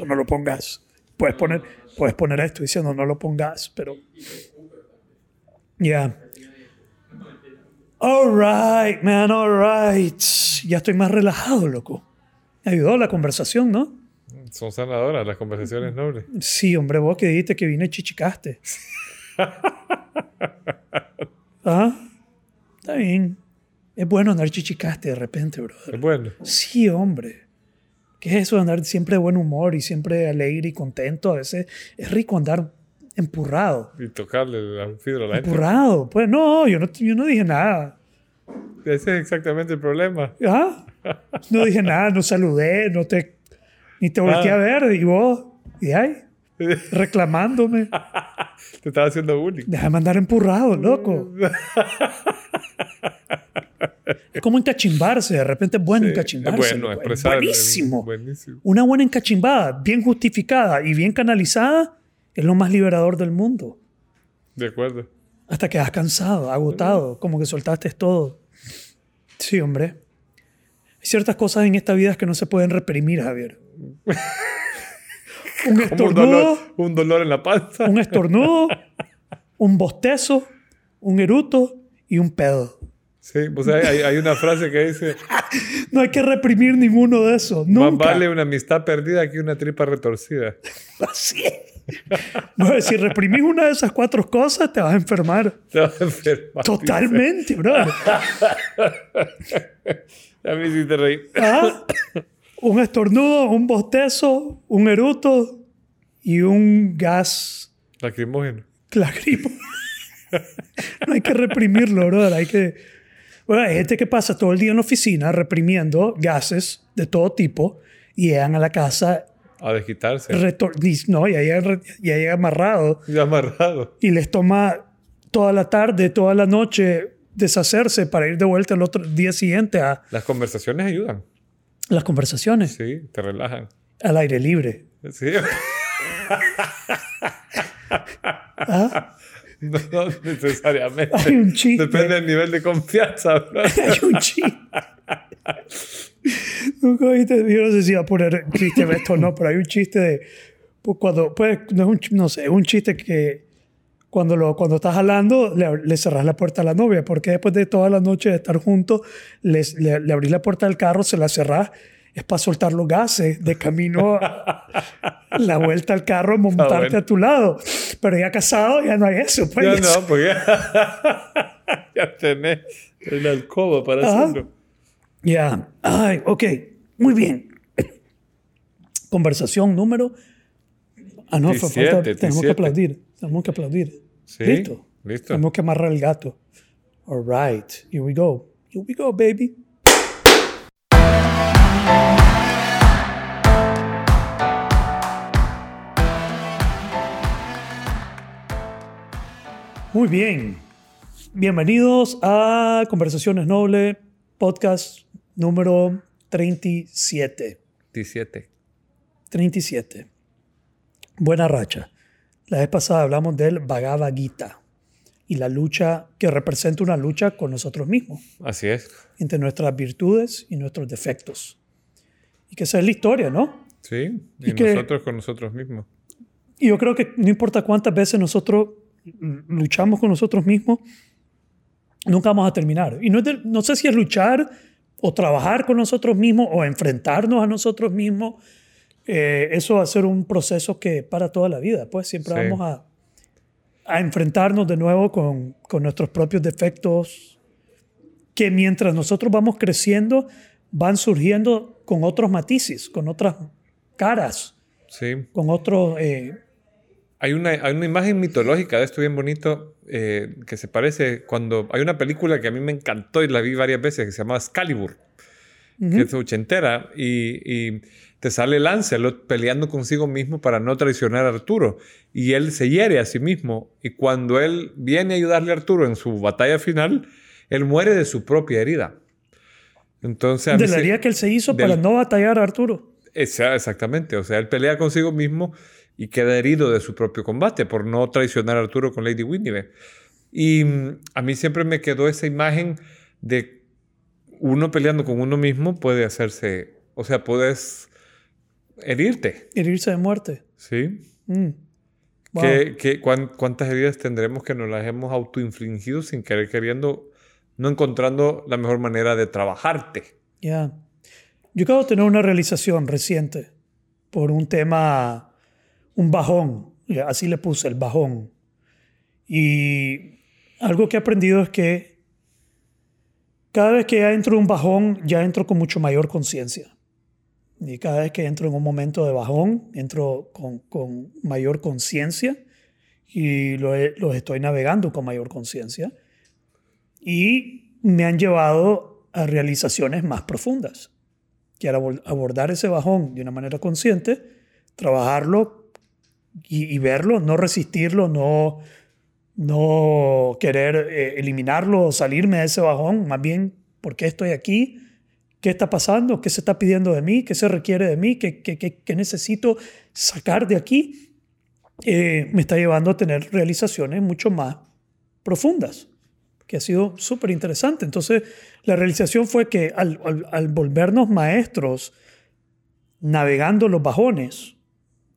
esto, no lo pongas. Puedes poner, puedes poner esto diciendo no lo pongas, pero... Ya. All right, man, all right. Ya estoy más relajado, loco. Me ayudó la conversación, ¿no? Son sanadoras las conversaciones nobles. Sí, hombre, vos que dijiste que vine chichicaste. ¿Ah? Está bien. Es bueno andar chichicaste de repente, brother. Es bueno. Sí, hombre. ¿Qué es eso de andar siempre de buen humor y siempre alegre y contento? A veces es rico andar empurrado. Y tocarle la fibra a la gente. Empurrado. Pues no, yo no, yo no dije nada. Ese es exactamente el problema. ¿Ah? No dije nada, no saludé, no te, ni te volteé Ah. a ver. Y vos, y ahí, reclamándome. Te estaba haciendo bullying. Déjame andar empurrado, loco. Es como encachimbarse, de repente es bueno Sí, encachimbarse. es bueno, loco. Es expresar. buenísimo. Buenísimo. Una buena encachimbada, bien justificada y bien canalizada, es lo más liberador del mundo. De acuerdo. Hasta que has cansado, agotado, como que soltaste todo. Sí, hombre. Hay ciertas cosas en esta vida que no se pueden reprimir, Javier. Un Como un estornudo, dolor, un dolor en la panza. un estornudo, un bostezo, un eruto y un pedo. Sí, pues hay, hay- una frase que dice: No hay que reprimir ninguno de esos. Más Nunca. vale una amistad perdida que una tripa retorcida. Así es. Si reprimís una de esas cuatro cosas, te vas a enfermar. Te vas a enfermar. Totalmente, bro. A mí sí te reí. Ah, Un estornudo, un bostezo, un eruto y un gas Lacrimógeno. lacrimógeno. No hay que reprimirlo, bro. Hay que... Bueno, hay gente que pasa todo el día en la oficina reprimiendo gases de todo tipo y llegan a la casa A desquitarse. no, ya llegan, ya llegan amarrados Ya amarrado. y les toma toda la tarde, toda la noche deshacerse para ir de vuelta el otro día siguiente a Las conversaciones ayudan. Las conversaciones Sí, te relajan. al aire libre. Sí. No, no necesariamente. Hay un chiste. Depende del nivel de confianza. Hay un chiste. Nunca oíste- Yo no sé si iba a poner chiste esto o no, pero hay un chiste de. pues, cuando, pues, no, es un, ch- no sé, es un chiste que cuando, lo, cuando estás hablando le, le cerras la puerta a la novia, porque después de toda la noche de estar juntos, les- le, le abrís la puerta del carro, se la cerrás, es para soltar los gases de camino a la vuelta al carro, montarte bueno. a tu lado. Pero ya casado, ya no hay eso. Pues, Ya no, porque ya, ya tenés el alcoba para Ajá. hacerlo. Ya. Ay, ok. Muy bien. Conversación número. Ah, no, fue 17, falta- tenemos que 17. aplaudir. Tenemos que aplaudir. Sí, Listo. listo. Tenemos que amarrar el gato. All right. Here we go. Here we go, baby. Muy bien. Bienvenidos a Conversaciones Noble, podcast número 37. 17. 37. Buena racha. La vez pasada hablamos del Bhagavad Gita y la lucha que representa una lucha con nosotros mismos, Así es. entre nuestras virtudes y nuestros defectos. Y que esa es la historia, ¿no? Sí. Y Y, que- nosotros con nosotros mismos. Y yo creo que no importa cuántas veces nosotros luchamos con nosotros mismos, nunca vamos a terminar. Y no, de- no sé si es luchar o trabajar con nosotros mismos o enfrentarnos a nosotros mismos. Eh, eso va a ser un proceso que para toda la vida. Pues siempre Sí. vamos a, a enfrentarnos de nuevo con, con nuestros propios defectos que mientras nosotros vamos creciendo van surgiendo con otros matices, con otras caras, Sí. con otros... eh, Hay una, hay una imagen mitológica de esto bien bonito eh, que se parece cuando hay una película que a mí me encantó y la vi varias veces que se llama Excalibur, que es ochentera y, y te sale Lancelot peleando consigo mismo para no traicionar a Arturo y él se hiere a sí mismo y cuando él viene a ayudarle a Arturo en su batalla final, él muere de su propia herida. Entonces, de la herida que él se hizo del- para no batallar a Arturo. Esa- exactamente, o sea, él pelea consigo mismo y queda herido de su propio combate por no traicionar a Arturo con Lady Winnie. Y mm, a mí siempre me quedó esa imagen de uno peleando con uno mismo puede hacerse, o sea, puedes herirte. Herirse de muerte. Sí. Mm. Wow. ¿Qué- qué- cuán- ¿Cuántas heridas tendremos que nos las hemos autoinfligido sin querer queriendo, no encontrando la mejor manera de trabajarte? Ya. Yo acabo de tener una realización reciente por un tema, un bajón, así le puse, el bajón. Y algo que he aprendido es que cada vez que ya entro en un bajón, ya entro con mucho mayor conciencia. Y cada vez que entro en un momento de bajón, entro con, con mayor conciencia y lo los estoy navegando con mayor conciencia. Y me han llevado a realizaciones más profundas. Que era abor- abordar ese bajón de una manera consciente, trabajarlo y, y verlo, no resistirlo, no, no querer eh, eliminarlo o salirme de ese bajón, más bien, ¿por qué estoy aquí? ¿Qué está pasando? ¿Qué se está pidiendo de mí? ¿Qué se requiere de mí? ¿Qué, qué- qué- qué necesito sacar de aquí? Eh, me está llevando a tener realizaciones mucho más profundas, que ha sido súper interesante. Entonces, la realización fue que al, al- al volvernos maestros, navegando los bajones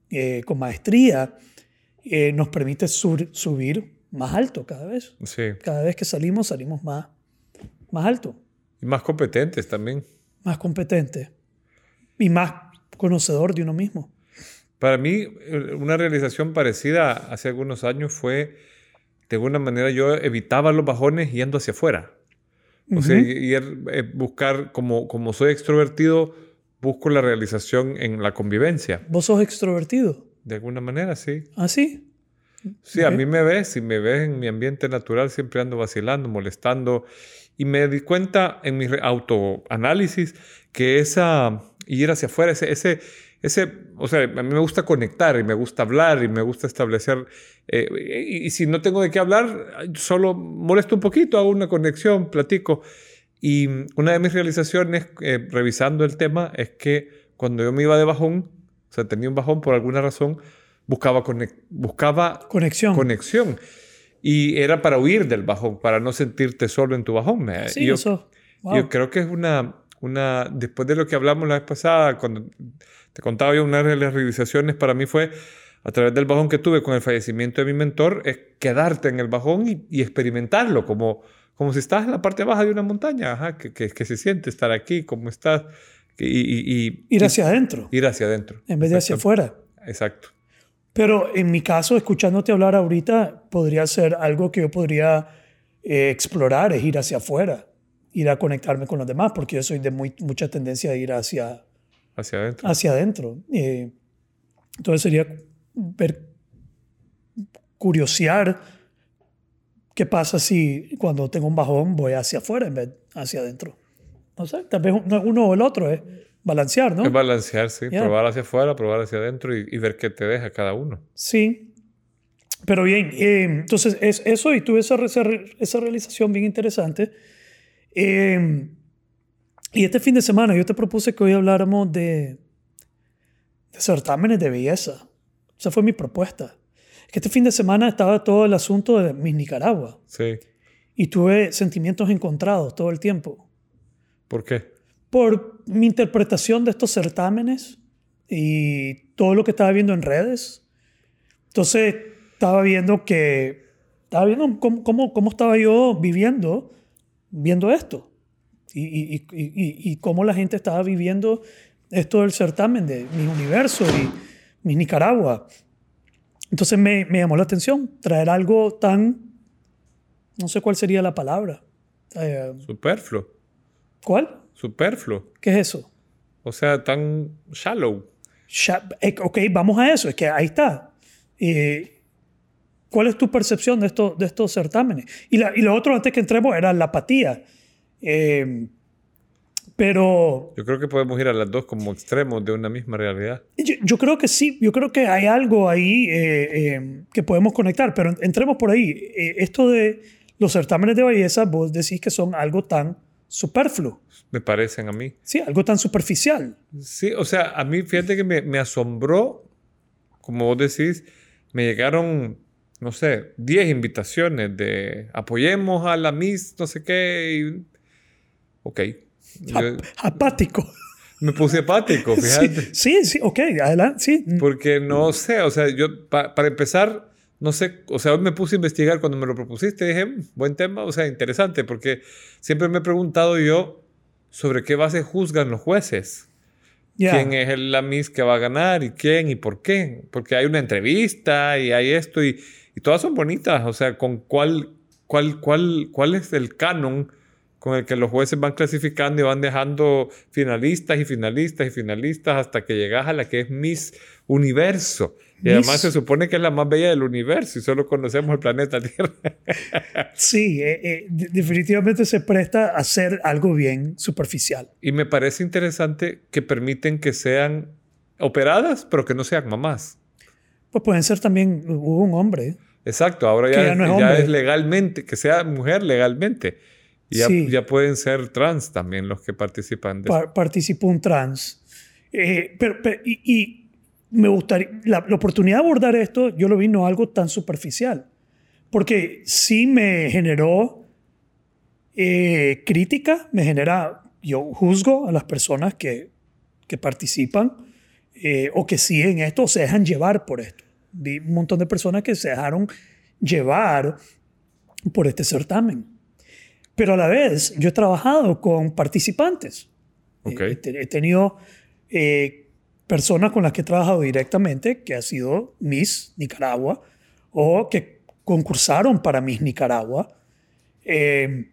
eh, con maestría, eh, nos permite sur- subir más alto cada vez. Sí. Cada vez que salimos, salimos más, más alto, Y más competentes también. Más competente y más conocedor de uno mismo. Para mí, una realización parecida hace algunos años fue, de alguna manera, yo evitaba los bajones yendo hacia afuera. O sea, y- y el- eh, buscar, como, como soy extrovertido, busco la realización en la convivencia. ¿Vos sos extrovertido? De alguna manera, sí. ¿Ah, sí? Sí, a mí me ves, si me ves en mi ambiente natural, siempre ando vacilando, molestando. Y me di cuenta en mi autoanálisis que esa ir hacia afuera, ese, ese, ese, o sea, a mí me gusta conectar y me gusta hablar y me gusta establecer. eh, y, y si no tengo de qué hablar, solo molesto un poquito, hago una conexión, platico. Y una de mis realizaciones, eh, revisando el tema, es que cuando yo me iba de bajón, o sea, tenía un bajón por alguna razón, buscaba, conec- buscaba Conexión. conexión. Y era para huir del bajón, para no sentirte solo en tu bajón. sí, yo, eso. Wow. yo creo que es una, una, después de lo que hablamos la vez pasada, cuando te contaba yo, una de las realizaciones para mí fue, a través del bajón que tuve con el fallecimiento de mi mentor, es quedarte en el bajón y, y experimentarlo, como, como si estás en la parte baja de una montaña, ajá, que, que, que se siente estar aquí, como estás, y, y- y- Ir hacia adentro, ir hacia adentro. en vez de hacia afuera. Exacto. Pero en mi caso, escuchándote hablar ahorita, podría ser algo que yo podría eh, explorar, es ir hacia afuera, ir a conectarme con los demás, porque yo soy de muy, mucha tendencia a ir hacia, Hacia adentro. hacia adentro. Eh, entonces sería ver, curiosear qué pasa si cuando tengo un bajón voy hacia afuera en vez de hacia adentro. No sé, tal vez uno, uno o el otro es balancear, ¿no? Es balancear, sí. Ya. Probar hacia afuera, probar hacia adentro y, y ver qué te deja cada uno. Sí. Pero bien, eh, entonces es eso y tuve esa, esa, esa realización bien interesante. Eh, y este fin de semana yo te propuse que hoy habláramos de, de certámenes de belleza. Esa fue mi propuesta. Que este fin de semana estaba todo el asunto de Miss Nicaragua Sí. y tuve sentimientos encontrados todo el tiempo ¿Por qué? por mi interpretación de estos certámenes y todo lo que estaba viendo en redes. Entonces, estaba viendo que, estaba viendo cómo, cómo, cómo estaba yo viviendo, viendo esto. Y, y, y, cómo la gente estaba viviendo esto del certamen de mi universo y mi Nicaragua. Entonces me, me llamó la atención traer algo tan, no sé cuál sería la palabra. Eh, Superfluo. ¿Cuál? Superfluo. ¿Qué es eso? O sea, tan shallow. Sha- eh, Ok, vamos a eso. Es que ahí está. Eh, ¿Cuál es tu percepción de, esto, de estos certámenes? Y, la- y lo otro, antes que entremos, era la apatía. Eh, pero Yo creo que podemos ir a las dos como extremos de una misma realidad. yo, yo creo que sí, yo creo que hay algo ahí eh, eh, que podemos conectar, pero entremos por ahí. Eh, esto de los certámenes de belleza, vos decís que son algo tan superfluo, Me parecen a mí. ¿sí? algo tan superficial. Sí, o sea, a mí fíjate que me, me asombró, como vos decís, me llegaron, no sé, 10 invitaciones de apoyemos a la Miss, no sé qué. y- Ok. Yo- apático. Me puse apático, fíjate. Sí, sí, ok, adelante, sí. Porque no sé, o sea, yo para empezar, no sé, o sea, hoy me puse a investigar cuando me lo propusiste, dije, "Mm, buen tema, o sea, interesante, porque siempre me he preguntado yo sobre qué base juzgan los jueces. ¿Quién es el- la Miss que va a ganar y quién y por qué? Porque hay una entrevista y hay esto y, y todas son bonitas, o sea, con cuál, cuál, cuál, cuál es el canon con el que los jueces van clasificando y van dejando finalistas y finalistas y finalistas hasta que llegas a la que es Miss Universo. Y además se supone que es la más bella del universo y solo conocemos el planeta Tierra. Sí, eh, eh, de- definitivamente se presta a hacer algo bien superficial. y me parece interesante que permiten que sean operadas, pero que no sean mamás. Pues pueden ser también, hubo un hombre. Exacto, ahora ya, ya es, no es ya es legalmente, que sea mujer legalmente. Y ya, Sí. ya pueden ser trans también los que participan de par- participó un trans. Eh, pero, pero- y, y me gustaría, la, la oportunidad de abordar esto, yo lo vi no algo tan superficial, porque sí me generó eh, crítica, me genera, yo juzgo a las personas que, que participan eh, o que siguen esto o se dejan llevar por esto. Vi un montón de personas que se dejaron llevar por este certamen. Pero a la vez, yo he trabajado con participantes. Ok. Eh, he tenido eh, personas con las que he trabajado directamente, que ha sido Miss Nicaragua, o que concursaron para Miss Nicaragua. Eh,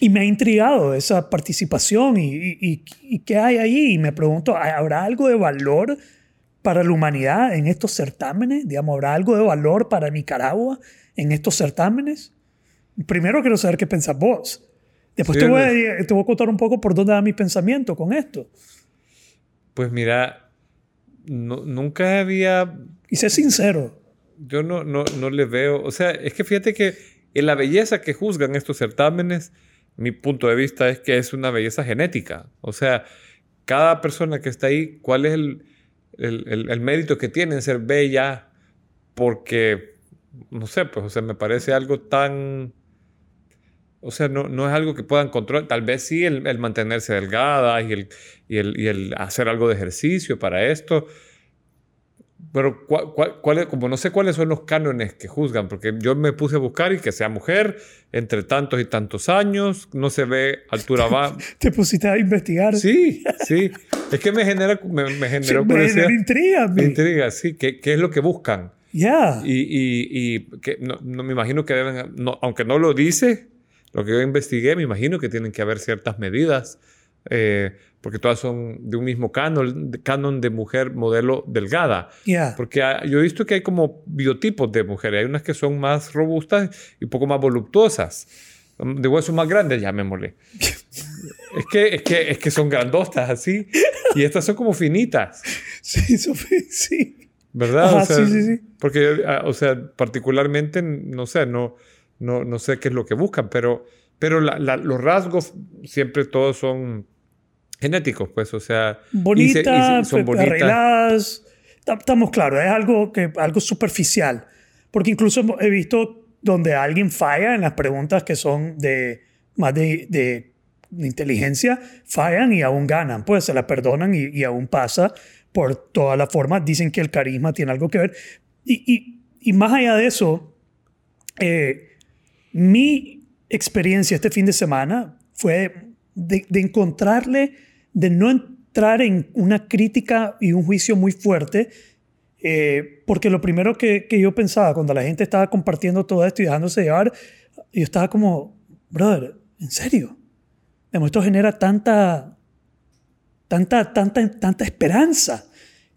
y me ha intrigado esa participación y, y, y- y qué hay ahí. Y me pregunto, ¿habrá algo de valor para la humanidad en estos certámenes? Digamos, ¿habrá algo de valor para Nicaragua en estos certámenes? Primero quiero saber qué pensás vos. Después Sí, te, voy a, te voy a contar un poco por dónde va mi pensamiento con esto. Pues mira, no- nunca había, Y sé sincero. yo no, no, no le veo, o sea, es que fíjate que en la belleza que juzgan estos certámenes, mi punto de vista es que es una belleza genética. O sea, cada persona que está ahí, ¿cuál es el, el, el- el mérito que tiene en ser bella? Porque, no sé, pues, o sea, me parece algo tan... O sea, no, no es algo que puedan controlar. Tal vez sí el, el mantenerse delgada y el, y, el, y el hacer algo de ejercicio para esto. Pero ¿cuál, cuál- cuál es- como no sé cuáles son los cánones que juzgan, porque yo me puse a buscar y que sea mujer entre tantos y tantos años, no se ve altura baja. Te pusiste a investigar. Sí, sí. Es que me genera, me, me generó me, curiosidad. intriga. Me intriga, sí. ¿Qué, qué es lo que buscan? Ya. Y, y, y que no, no me imagino que deben, no, aunque no lo dice, lo que yo investigué, me imagino que tienen que haber ciertas medidas, eh, porque todas son de un mismo canon, de- canon de mujer modelo delgada. Ya. Porque ha- yo he visto que hay como biotipos de mujeres. Hay unas que son más robustas y un poco más voluptuosas. De huesos más grandes, llamémosle. es, que, es, que, es que son grandostas así. Y estas son como finitas. Sí, Sofía, sí. ¿Verdad? Ajá, o sea, sí, sí, sí. Porque, ah, o sea, particularmente, no sé, no, no, no sé qué es lo que buscan, pero, pero la- la- los rasgos siempre todos son genéticos, pues, o sea, se- se- Bonitas, son pe- bonitas. arregladas. Ta- Estamos claros, es algo, que, algo superficial. Porque incluso he visto donde alguien falla en las preguntas que son de más de, de inteligencia, fallan y aún ganan. Pues se la perdonan y, y aún pasa por toda la forma. Dicen que el carisma tiene algo que ver. Y, y- y más allá de eso, eh, mi experiencia este fin de semana fue de, encontrarle, de no entrar en una crítica y un juicio muy fuerte, eh, porque lo primero que, yo pensaba cuando la gente estaba compartiendo todo esto y dejándose llevar, yo estaba como, brother, ¿en serio? Esto genera tanta, tanta, tanta, tanta esperanza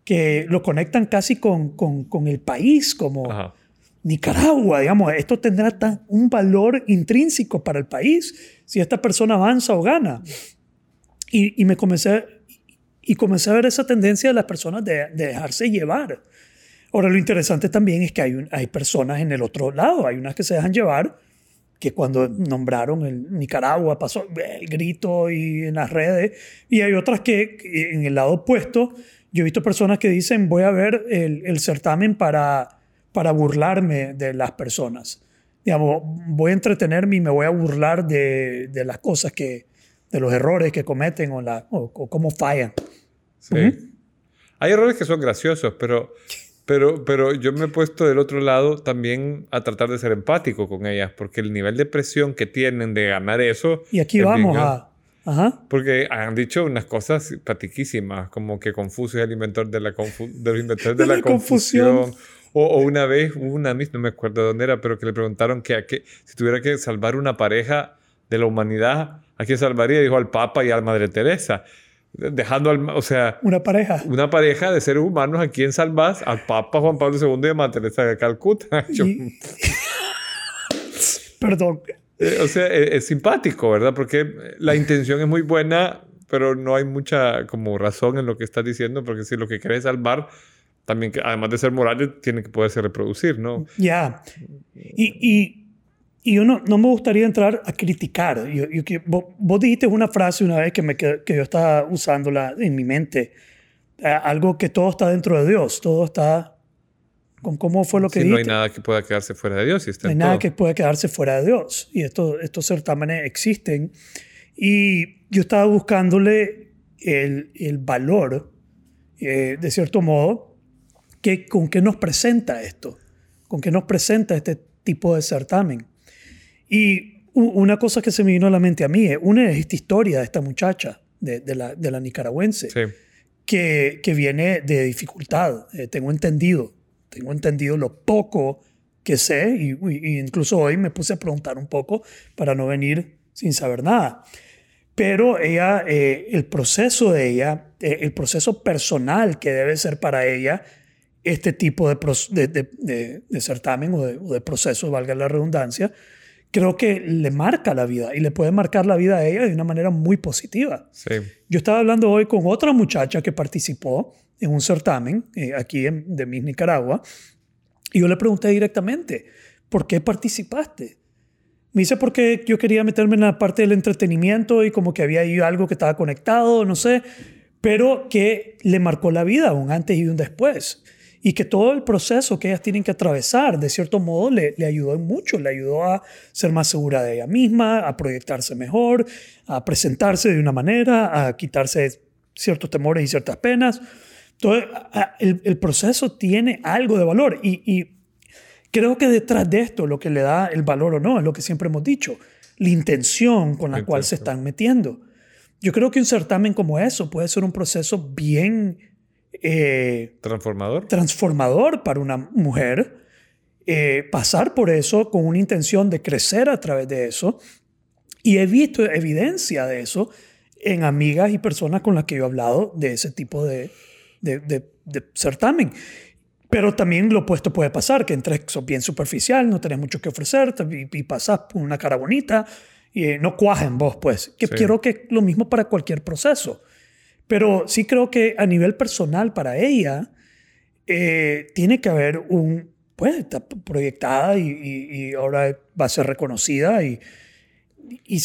que lo conectan casi con, con, con el país, como... Nicaragua, digamos, esto tendrá un valor intrínseco para el país si esta persona avanza o gana. Y, me comencé, y comencé a ver esa tendencia de las personas de, de dejarse llevar. Ahora, lo interesante también es que hay, hay personas en el otro lado, hay unas que se dejan llevar, que cuando nombraron el Nicaragua pasó el grito y en las redes, y hay otras que en el lado opuesto, yo he visto personas que dicen voy a ver el certamen para, para burlarme de las personas. Digamos, voy a entretenerme y me voy a burlar de, de las cosas que, de los errores que cometen o, la, o, cómo fallan. Sí. Hay errores que son graciosos, pero, pero, pero yo me he puesto del otro lado también a tratar de ser empático con ellas, porque el nivel de presión que tienen de ganar eso... Y aquí vamos a... Ajá. Porque han dicho unas cosas patiquísimas, como que Confucio es el inventor de la, de los inventores de, la, confusión. O, una vez, una misma, no me acuerdo de dónde era, pero que le preguntaron que, a qué, si tuviera que salvar una pareja de la humanidad, ¿a quién salvaría? Dijo al Papa y a la Madre Teresa dejando al, o sea, una pareja. Una pareja de seres humanos a quien salvas al Papa Juan Pablo II y a Madre Teresa de Calcuta. Perdón. Eh, o sea, es, simpático, ¿verdad? Porque la intención es muy buena, pero no hay mucha como razón en lo que estás diciendo, porque si lo que quieres salvar, también, además de ser moral, tiene que poderse reproducir, ¿no? Ya. Y, y y yo no, no, me gustaría entrar a criticar. Yo, vos, dijiste una frase una vez que, me, que yo estaba usándola en mi mente. Eh, algo que todo está dentro de Dios. Todo está... Con, ¿Cómo fue lo que sí, dijiste? No hay nada que pueda quedarse fuera de Dios. Y no hay nada que pueda quedarse fuera de Dios. Y esto, estos certámenes existen. Y yo estaba buscándole el, el valor, eh, de cierto modo, que, con qué nos presenta esto. Con qué nos presenta este tipo de certamen. Y una cosa que se me vino a la mente a mí una es esta historia de esta muchacha, de, de, la, de la, nicaragüense, que, que, viene de dificultad. Eh, tengo entendido, tengo entendido lo poco que sé, y, incluso hoy me puse a preguntar un poco para no venir sin saber nada. Pero ella, eh, el proceso de ella, eh, el proceso personal que debe ser para ella, este tipo de, de, de certamen o, o de, proceso, valga la redundancia, creo que le marca la vida y le puede marcar la vida a ella de una manera muy positiva. Sí. Yo estaba hablando hoy con otra muchacha que participó en un certamen eh, aquí en, de Miss Nicaragua y yo le pregunté directamente, ¿por qué participaste? Me dice porque yo quería meterme en la parte del entretenimiento y como que había ahí algo que estaba conectado, no sé, pero que le marcó la vida un antes y un después y que todo el proceso que ellas tienen que atravesar, de cierto modo, le, le ayudó mucho, le ayudó a ser más segura de ella misma, a proyectarse mejor, a presentarse de una manera, a quitarse ciertos temores y ciertas penas. Todo el, el proceso tiene algo de valor y, y creo que detrás de esto lo que le da el valor o no es lo que siempre hemos dicho, la intención con la cual se están metiendo. Yo creo que un certamen como eso puede ser un proceso bien eh, transformador. transformador para una mujer, eh, pasar por eso con una intención de crecer a través de eso. Y he visto evidencia de eso en amigas y personas con las que yo he hablado de ese tipo de, de, certamen. Pero también lo opuesto puede pasar, que entres sos bien superficial, no tenés mucho que ofrecer y, y pasas por una cara bonita y eh, no cuajen vos, pues. Que quiero que lo mismo para cualquier proceso. Pero sí creo que a nivel personal para ella eh, tiene que haber un, pues está proyectada y, ahora va a ser reconocida y, y,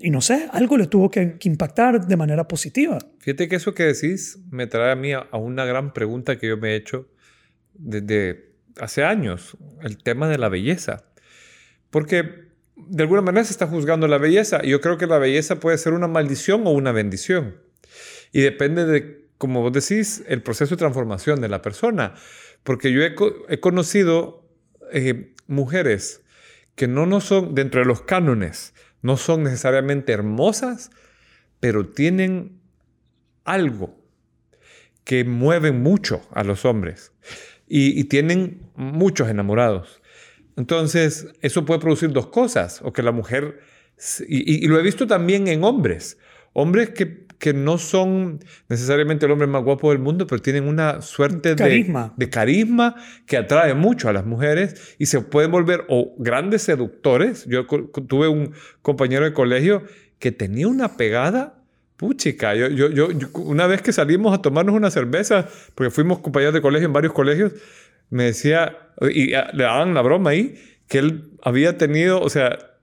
y, no sé, algo le tuvo que, impactar de manera positiva. Fíjate que eso que decís me trae a mí a, una gran pregunta que yo me he hecho desde hace años, el tema de la belleza. Porque de alguna manera se está juzgando la belleza. Y yo creo que la belleza puede ser una maldición o una bendición. Y depende de, como vos decís, el proceso de transformación de la persona. Porque yo he, conocido eh, mujeres que no, no son, dentro de los cánones, no son necesariamente hermosas, pero tienen algo que mueve mucho a los hombres y, tienen muchos enamorados. Entonces, eso puede producir dos cosas, o que la mujer, y, lo he visto también en hombres, hombres que que no son necesariamente el hombre más guapo del mundo, pero tienen una suerte De, de, carisma que atrae mucho a las mujeres y se pueden volver o grandes seductores. Yo tuve un compañero de colegio que tenía una pegada puchica. Yo, yo, yo, una vez que salimos a tomarnos una cerveza, porque fuimos compañeros de colegio en varios colegios, me decía, y le daban la broma ahí, que él había tenido, o sea,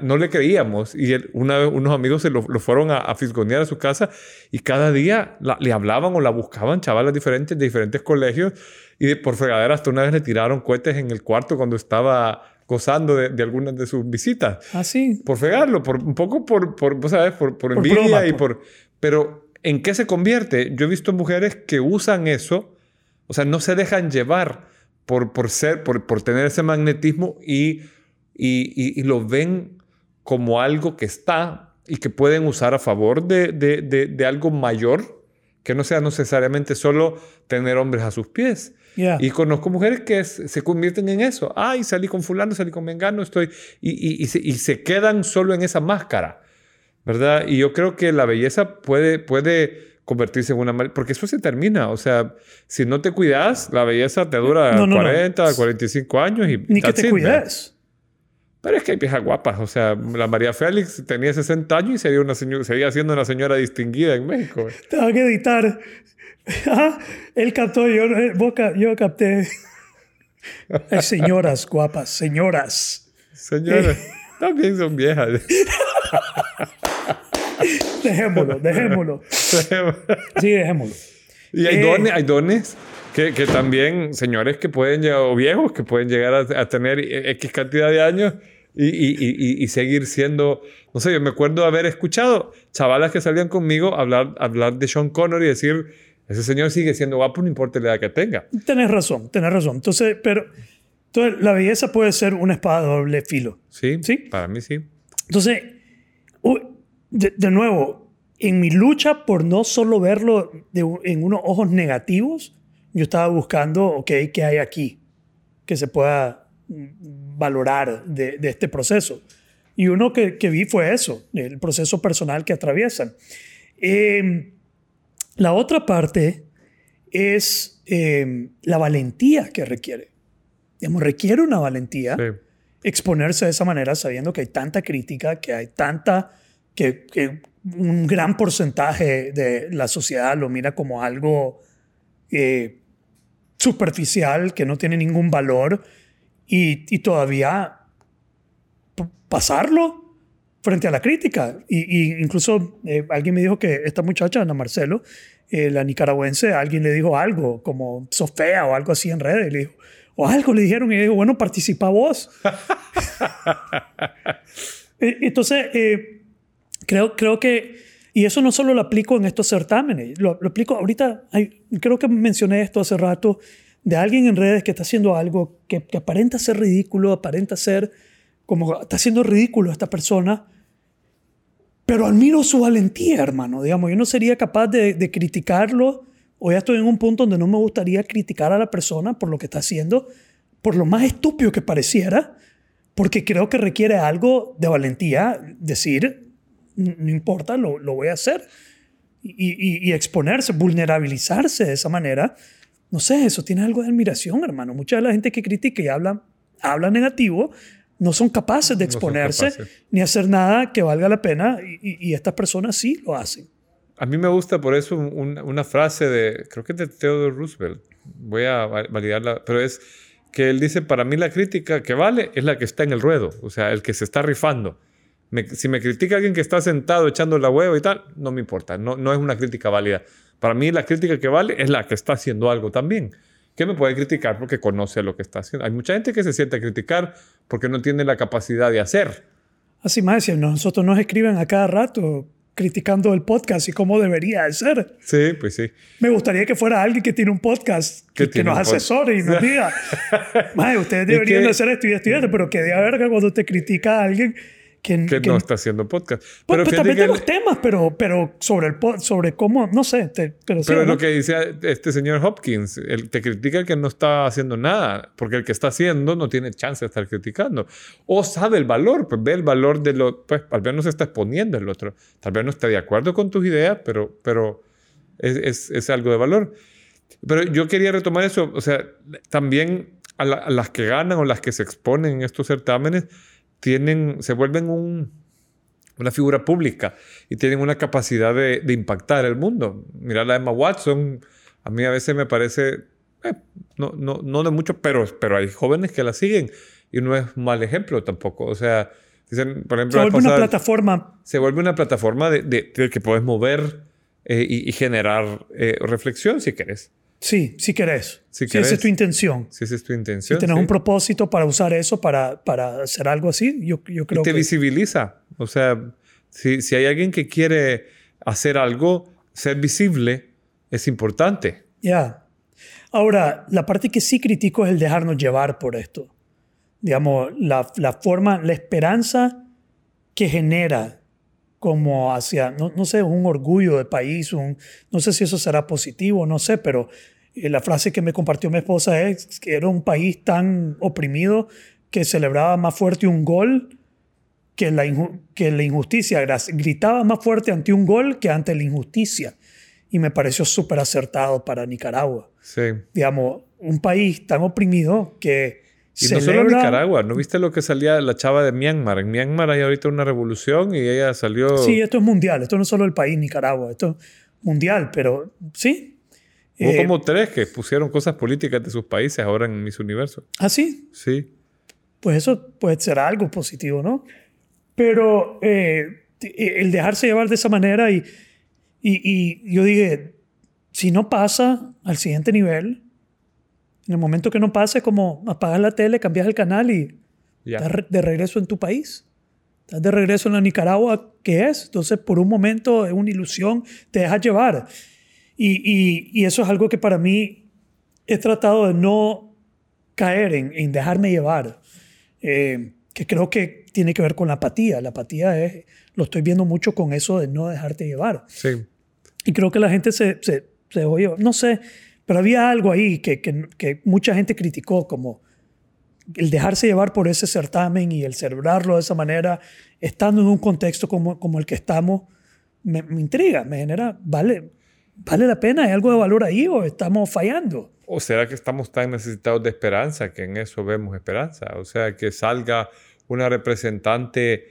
no le creíamos y una vez unos amigos se lo, fueron a, a, fisgonear a su casa y cada día le hablaban o la buscaban chavalas diferentes de diferentes colegios y de, por fregadera hasta una vez le tiraron cohetes en el cuarto cuando estaba gozando de, de algunas de sus visitas. Ah, sí. Por fregarlo, por, un poco por, por ¿vos sabes? Por, por envidia broma, y por... Pero, ¿en qué se convierte? Yo he visto mujeres que usan eso, o sea, no se dejan llevar por, por ser, por, por tener ese magnetismo y, y, y- y lo ven como algo que está y que pueden usar a favor de, de- de- de algo mayor, que no sea necesariamente solo tener hombres a sus pies. Ya. Y conozco mujeres que es- se convierten en eso. Ay, salí con fulano, salí con mengano, estoy... Y, y- y se, y se quedan solo en esa máscara, ¿verdad? Y yo creo que la belleza puede, puede convertirse en una... mal- Porque eso se termina. O sea, si no te cuidas, la belleza te dura No, no, no. 40, 45 años y... Ni que te cuides. Pero es que hay viejas guapas. O sea, la María Félix tenía 60 años y sería, una seguía siendo una señora distinguida en México. Tengo que editar. Ah, Él captó, yo, eh, yo capté. Hay señoras guapas, señoras. Señoras, también son viejas. Dejémoslo, dejémoslo. Sí, dejémoslo. Y hay Eh. dones, hay dones que, que también, señores que pueden llegar, o viejos que pueden llegar a, a tener X cantidad de años y, y- y- y- seguir siendo, no sé, yo me acuerdo haber escuchado chavalas que salían conmigo hablar, hablar de Sean Connery y decir, ese señor sigue siendo guapo, no importa la edad que tenga. Tenés razón, tenés razón. Entonces, pero entonces, la belleza puede ser una espada de doble filo. Sí, Sí. para mí sí. Entonces, de, de nuevo, en mi lucha por no solo verlo de en unos ojos negativos, yo estaba buscando, ok, ¿qué hay aquí? Que se pueda mm, valorar de, de este proceso. Y uno que, que vi fue eso, el proceso personal que atraviesan. Eh, la otra parte es eh, la valentía que requiere. Digamos, requiere una valentía Sí. exponerse de esa manera sabiendo que hay tanta crítica, que hay tanta, que, que un gran porcentaje de la sociedad lo mira como algo eh, superficial, que no tiene ningún valor, y, y todavía pasarlo frente a la crítica. Y, y incluso eh, alguien me dijo que esta muchacha, Ana Marcelo, eh, la nicaragüense, alguien le dijo algo como sos fea o algo así en redes, y le dijo, o algo le dijeron y le dijo, bueno, participa vos. Eh, Entonces, eh, creo, creo que, y eso no solo lo aplico en estos certámenes, lo, lo aplico ahorita, hay- creo que mencioné esto hace rato, de alguien en redes que está haciendo algo que, aparenta ser ridículo, aparenta ser como está haciendo ridículo esta persona, pero admiro su valentía, hermano. Digamos, yo no sería capaz de, criticarlo, o ya estoy en un punto donde no me gustaría criticar a la persona por lo que está haciendo, por lo más estúpido que pareciera, porque creo que requiere algo de valentía, decir, "N- no importa, lo, lo voy a hacer. Y, y- y exponerse, vulnerabilizarse de esa manera. No sé, eso tiene algo de admiración, hermano. Mucha de la gente que critica y habla, habla negativo no son capaces de No exponerse capaces. ni hacer nada que valga la pena y, estas personas sí lo hacen. A mí me gusta por eso un- una frase de, creo que es de Theodore Roosevelt, voy a va- validarla, pero es que él dice, para mí la crítica que vale es la que está en el ruedo, o sea, el que se está rifando. Me- si me critica alguien que está sentado echando la hueva y tal, no me importa, no, no es una crítica válida. Para mí la crítica que vale es la que está haciendo algo también. Que me puede criticar porque conoce lo que está haciendo. Hay mucha gente que se siente a criticar porque no tiene la capacidad de hacer. Así más, decía, nosotros nos escriben a cada rato criticando el podcast y cómo debería de ser. Sí, pues sí. Me gustaría que fuera alguien que tiene un podcast Que que, nos asesore y nos diga, "Mae, ustedes deberían que- hacer esto y esto y esto", pero que de verga cuando te critica a alguien que, Que que- no está haciendo podcast. Pues, Pero pues, también de él- los temas, pero, pero sobre, el sobre cómo, no sé, te- pero sí, Pero ¿no? lo que dice este señor Hopkins, el te critica el que no está haciendo nada, porque el que está haciendo no tiene chance de estar criticando. O sabe el valor, pues ve el valor de lo, pues al menos se está exponiendo el otro. Tal vez no esté de acuerdo con tus ideas, pero, pero es, es, es algo de valor. Pero yo quería retomar eso, o sea, también a, la- a las que ganan o las que se exponen en estos certámenes, tienen, se vuelven un, una figura pública y tienen una capacidad de, de impactar el mundo. Mira la Emma Watson, a mí a veces me parece, eh, no, no, no de mucho, pero, pero hay jóvenes que la siguen y no es un mal ejemplo tampoco. O sea, dicen, por ejemplo, Se vuelve una pasada- plataforma. se vuelve una plataforma de, de- de que puedes mover eh, y, y generar eh, reflexión si querés. Sí, si querés. Si Si esa querés. es tu intención. Si esa es tu Si intención. tienes sí. un propósito para usar eso para, para hacer algo así, yo, yo Y creo te que... visibiliza. O sea, si, si hay alguien que quiere hacer algo, ser visible es importante. Ya. Ahora, la parte que sí critico es el dejarnos llevar por esto. Digamos, la, la forma, la esperanza que genera como hacia, no, no sé, un orgullo de país, un, no sé si eso será positivo, no sé, pero eh, la frase que me compartió mi esposa es que era un país tan oprimido que celebraba más fuerte un gol que la, que la injusticia, gritaba más fuerte ante un gol que ante la injusticia. Y me pareció súper acertado para Nicaragua. Sí. Digamos, un país tan oprimido que Y no solo en Nicaragua. ¿No viste lo que salía la chava de Myanmar? En Myanmar hay ahorita una revolución y ella salió... Sí, esto es mundial. Esto no es solo el país Nicaragua. Esto es mundial, pero sí. Hubo Eh, como tres que pusieron cosas políticas de sus países ahora en Miss Universo. ¿Ah, sí? Sí. Pues eso puede ser algo positivo, ¿no? Pero eh, el dejarse llevar de esa manera y, y, y yo dije, si no pasa al siguiente nivel, en el momento que no pase, como apagas la tele, cambias el canal y Ya. estás de regreso en tu país. Estás de regreso en la Nicaragua, que es? Entonces, por un momento es una ilusión, te dejas llevar. Y, y, y eso es algo que para mí he tratado de no caer en, en dejarme llevar, eh, que creo que tiene que ver con la apatía. La apatía es, lo estoy viendo mucho con eso de no dejarte llevar. Sí. Y creo que la gente se, se, se dejó llevar. No sé, pero había algo ahí que, que, que mucha gente criticó, como el dejarse llevar por ese certamen y el celebrarlo de esa manera, estando en un contexto como, como el que estamos, me, intriga, me genera, ¿vale, ¿vale la pena? ¿Hay algo de valor ahí o estamos fallando? ¿O será que estamos tan necesitados de esperanza que en eso vemos esperanza? O sea, que salga una representante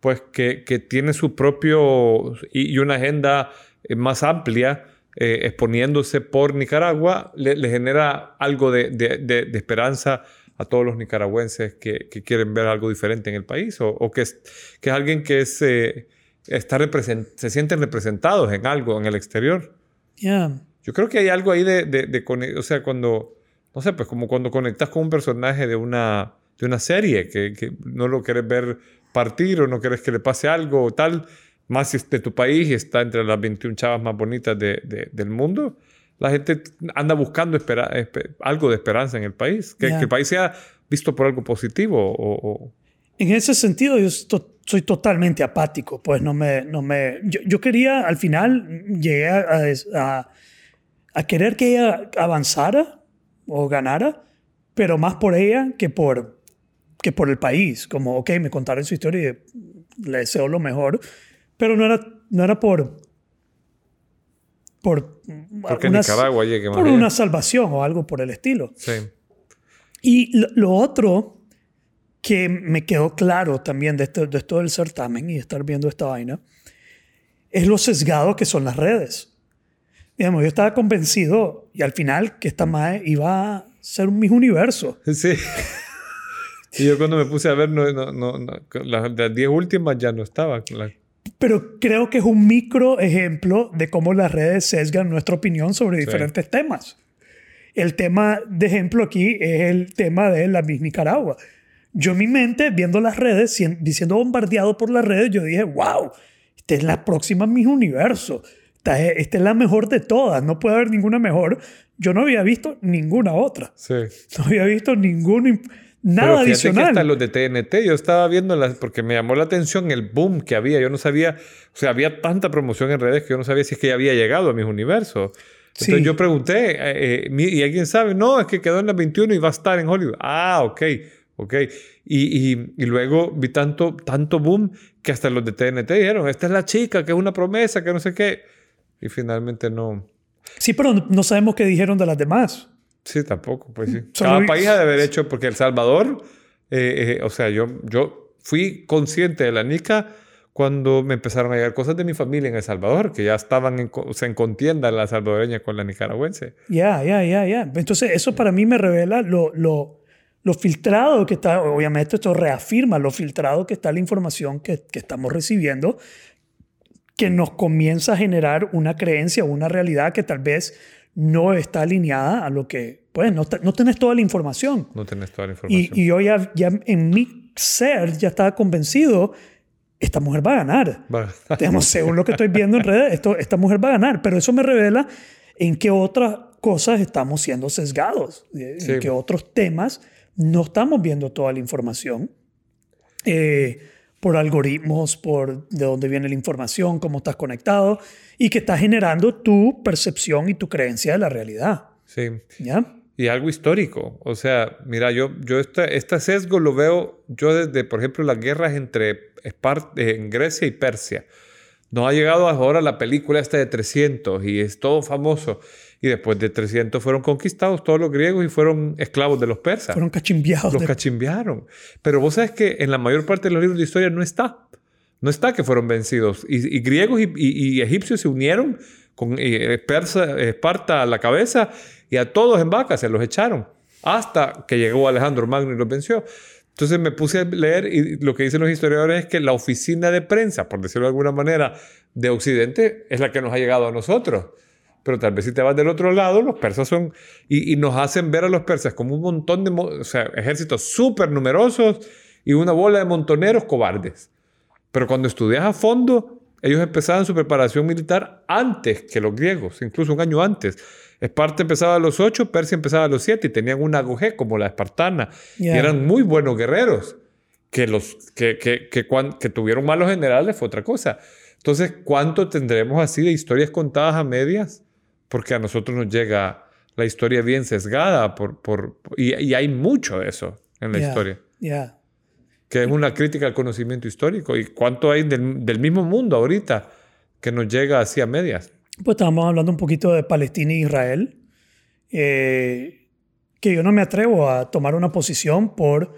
pues que, que tiene su propio y, y una agenda eh, más amplia eh, exponiéndose por Nicaragua, le, le genera algo de, de- de- de esperanza a todos los nicaragüenses que, que quieren ver algo diferente en el país o, o que, es, que es alguien que es, eh, está represent- se sienten representados en algo en el exterior. Ya, Yo creo que hay algo ahí de, o sea, cuando, no sé, pues como cuando conectas con un personaje de una, de una serie, que, que no lo quieres ver partir o no quieres que le pase algo o tal, más de tu país y está entre las 21 chavas más bonitas de- de- del mundo, la gente anda buscando espera- espe- algo de esperanza en el país, que, Ya. que el país sea visto por algo positivo o... o- En ese sentido, yo soy totalmente apático, pues no me... No me yo, yo quería, al final, llegué a, a- a querer que ella avanzara o ganara, pero más por ella que por, que por el país. Como, ok, me contaron su historia y le deseo lo mejor, pero no era, no era por... Por, porque una- Nicaragua llegue más por una salvación o algo por el estilo. Sí. Y lo, lo otro que me quedó claro también de esto, de esto del certamen y estar viendo esta vaina es lo sesgado que son las redes. Digamos, yo estaba convencido y al final que esta madre iba a ser un mis universo. Sí. Y yo cuando me puse a ver, no, no, no, no, las, las 10 últimas ya no estaba. La- Pero creo que es un micro ejemplo de cómo las redes sesgan nuestra opinión sobre diferentes temas. El tema de ejemplo aquí es el tema de la Miss Nicaragua. Yo en mi mente, viendo las redes, siendo bombardeado por las redes, yo dije, wow, esta es la próxima Miss Universo. Esta es, esta es la mejor de todas, no puede haber ninguna mejor. Yo no había visto ninguna otra. Sí. No había visto ningún, imp- Pero nada fíjate que adicional. hasta los de TNT, yo estaba viendo las, porque me llamó la atención el boom que había. Yo no sabía, o sea, había tanta promoción en redes que yo no sabía si es que ya había llegado a mis universos. Entonces Sí. yo pregunté, eh, eh, ¿y alguien sabe? No, es que quedó en las 21 y va a estar en Hollywood. Ah, ok, ok. Y, y, y luego vi tanto, tanto boom que hasta los de TNT dijeron, esta es la chica, que es una promesa, que no sé qué. Y finalmente no. Sí, pero no- no sabemos qué dijeron de las demás. Sí, tampoco, pues sí. Solo Cada país ha de haber hecho, porque El Salvador, eh, eh, o sea, yo, yo fui consciente de la NICA cuando me empezaron a llegar cosas de mi familia en El Salvador, que ya estaban en, o sea, en contienda la salvadoreña con la nicaragüense. Ya, ya, ya, ya. Entonces, eso para mí me revela lo, lo, lo filtrado que está, obviamente esto reafirma lo filtrado que está la información que, que estamos recibiendo, que nos comienza a generar una creencia, una realidad que tal vez no está alineada a lo que, pues, no, no tenés toda la información. No tenés toda la información. Y, y yo ya, ya en mi ser ya estaba convencido, esta mujer va a ganar. Va. Digamos, según lo que estoy viendo en redes, esto, esta mujer va a ganar. Pero eso me revela en qué otras cosas estamos siendo sesgados, en Sí. qué otros temas no estamos viendo toda la información. Eh, por algoritmos, por de dónde viene la información, cómo estás conectado y que está generando tu percepción y tu creencia de la realidad. Sí. ¿Ya? Y algo histórico. O sea, mira, yo, yo este, este sesgo lo veo yo desde, por ejemplo, las guerras entre Espar- eh, en Grecia y Persia. Nos ha llegado ahora la película esta de 300 y es todo famoso. Y después de 300 fueron conquistados todos los griegos y fueron esclavos de los persas. Fueron cachimbiados. Los de- cachimbiaron. Pero vos sabes que en la mayor parte de los libros de historia no está. No está que fueron vencidos. Y, y griegos y, y- y egipcios se unieron con eh, Persa, Esparta a la cabeza y a todos en vaca se los echaron. Hasta que llegó Alejandro Magno y los venció. Entonces me puse a leer y lo que dicen los historiadores es que la oficina de prensa, por decirlo de alguna manera, de Occidente es la que nos ha llegado a nosotros. Pero tal vez si te vas del otro lado, los persas son... Y, y nos hacen ver a los persas como un montón de... O sea, ejércitos súper numerosos y una bola de montoneros cobardes. Pero cuando estudias a fondo, ellos empezaban su preparación militar antes que los griegos, incluso un año antes. Esparta empezaba a los 8, Persia empezaba a los 7 y tenían una agujé como la espartana. Y eran muy buenos guerreros. Que, los, que, que, que, cuan- que tuvieron malos generales fue otra cosa. Entonces, ¿cuánto tendremos así de historias contadas a medias? Porque a nosotros nos llega la historia bien sesgada por, por, y, y hay mucho de eso en la historia que es una crítica al conocimiento histórico. ¿Y cuánto hay del, del mismo mundo ahorita que nos llega así a medias? Pues estábamos hablando un poquito de Palestina e Israel, eh, que yo no me atrevo a tomar una posición por,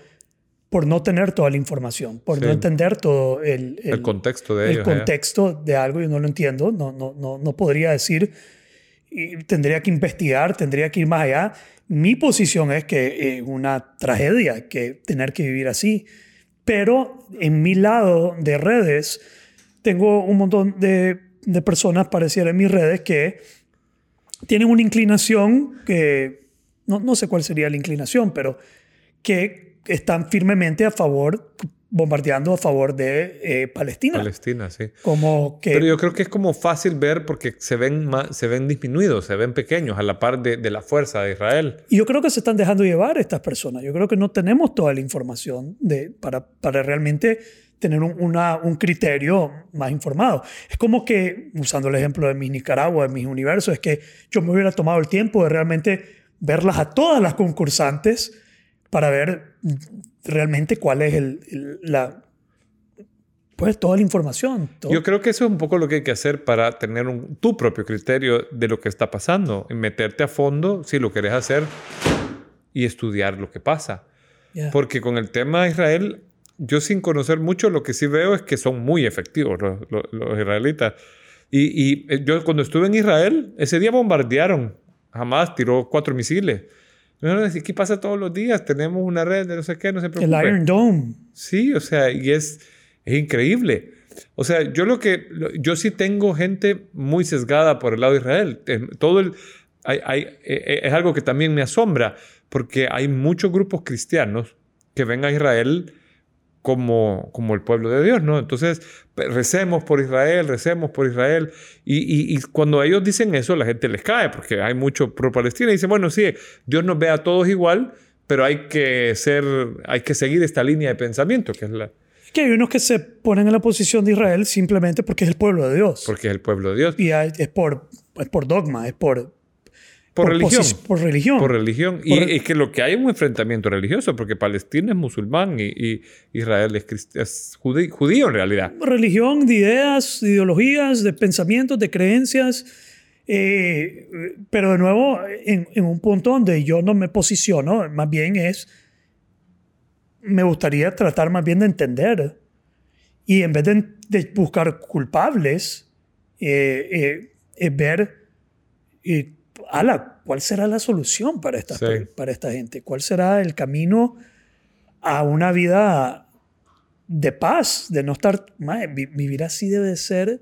por no tener toda la información, por no Sí. entender todo el, El, contexto de el ellos. ¿eh? contexto de algo, yo no lo entiendo, no, no, no, no podría decir, y tendría que investigar, tendría que ir más allá. Mi posición es que es una tragedia que tener que vivir así, pero en mi lado de redes tengo un montón de, de personas pareciera en mis redes que tienen una inclinación que, no, no sé cuál sería la inclinación, pero que están firmemente a favor, bombardeando a favor de eh, Palestina. Palestina, sí. Como que... Pero yo creo que es como fácil ver porque se ven, ma- se ven disminuidos, se ven pequeños a la par de, de la fuerza de Israel. Y yo creo que se están dejando llevar estas personas. Yo creo que no tenemos toda la información de, para, para realmente tener un, una- un criterio más informado. Es como que, usando el ejemplo de mi Nicaragua, de mis universos, es que yo me hubiera tomado el tiempo de realmente verlas a todas las concursantes para ver realmente cuál es el, el- la... Pues toda la información. todo. Yo creo que eso es un poco lo que hay que hacer para tener un, tu propio criterio de lo que está pasando y meterte a fondo si lo querés hacer y estudiar lo que pasa. Porque con el tema de Israel, yo sin conocer mucho, lo que sí veo es que son muy efectivos los, los- los israelitas. Y, y, eh, yo cuando estuve en Israel, ese día bombardearon. Jamás tiró cuatro misiles. Yo no sé, ¿qué pasa todos los días? Tenemos una red de no sé qué, no se el preocupe. Iron Dome. Sí, o sea, y es, es increíble. O sea, yo lo que, yo sí tengo gente muy sesgada por el lado de Israel. Eh, Todo el, hay- hay- eh, eh, es algo que también me asombra, porque hay muchos grupos cristianos que ven a Israel como, como el pueblo de Dios, ¿no? Entonces, recemos por Israel, recemos por Israel. Y, y- y cuando ellos dicen eso, la gente les cae, porque hay mucho pro-Palestina. Y dicen, bueno, sí, Dios nos ve a todos igual, pero hay que ser, hay que seguir esta línea de pensamiento, que es la, Que hay unos que se ponen en la posición de Israel simplemente porque es el pueblo de Dios. porque es el pueblo de Dios. y hay- es por, es por dogma, es por, Por, religión. posi- Por religión. Por religión. Y Por- es que lo que hay es un enfrentamiento religioso, porque Palestina es musulmán y, y Israel es, es judí- judío en realidad. religión, de ideas, de ideologías, de pensamientos, de creencias. eh, pero de nuevo, en, en un punto donde yo no me posiciono, más bien es, me gustaría tratar más bien de entender. Y en vez de, de buscar culpables, eh, eh, es ver, eh, ala, ¿cuál será la solución para esta, Sí. para esta gente? ¿Cuál será el camino a una vida de paz, de no estar, vi- vivir así debe ser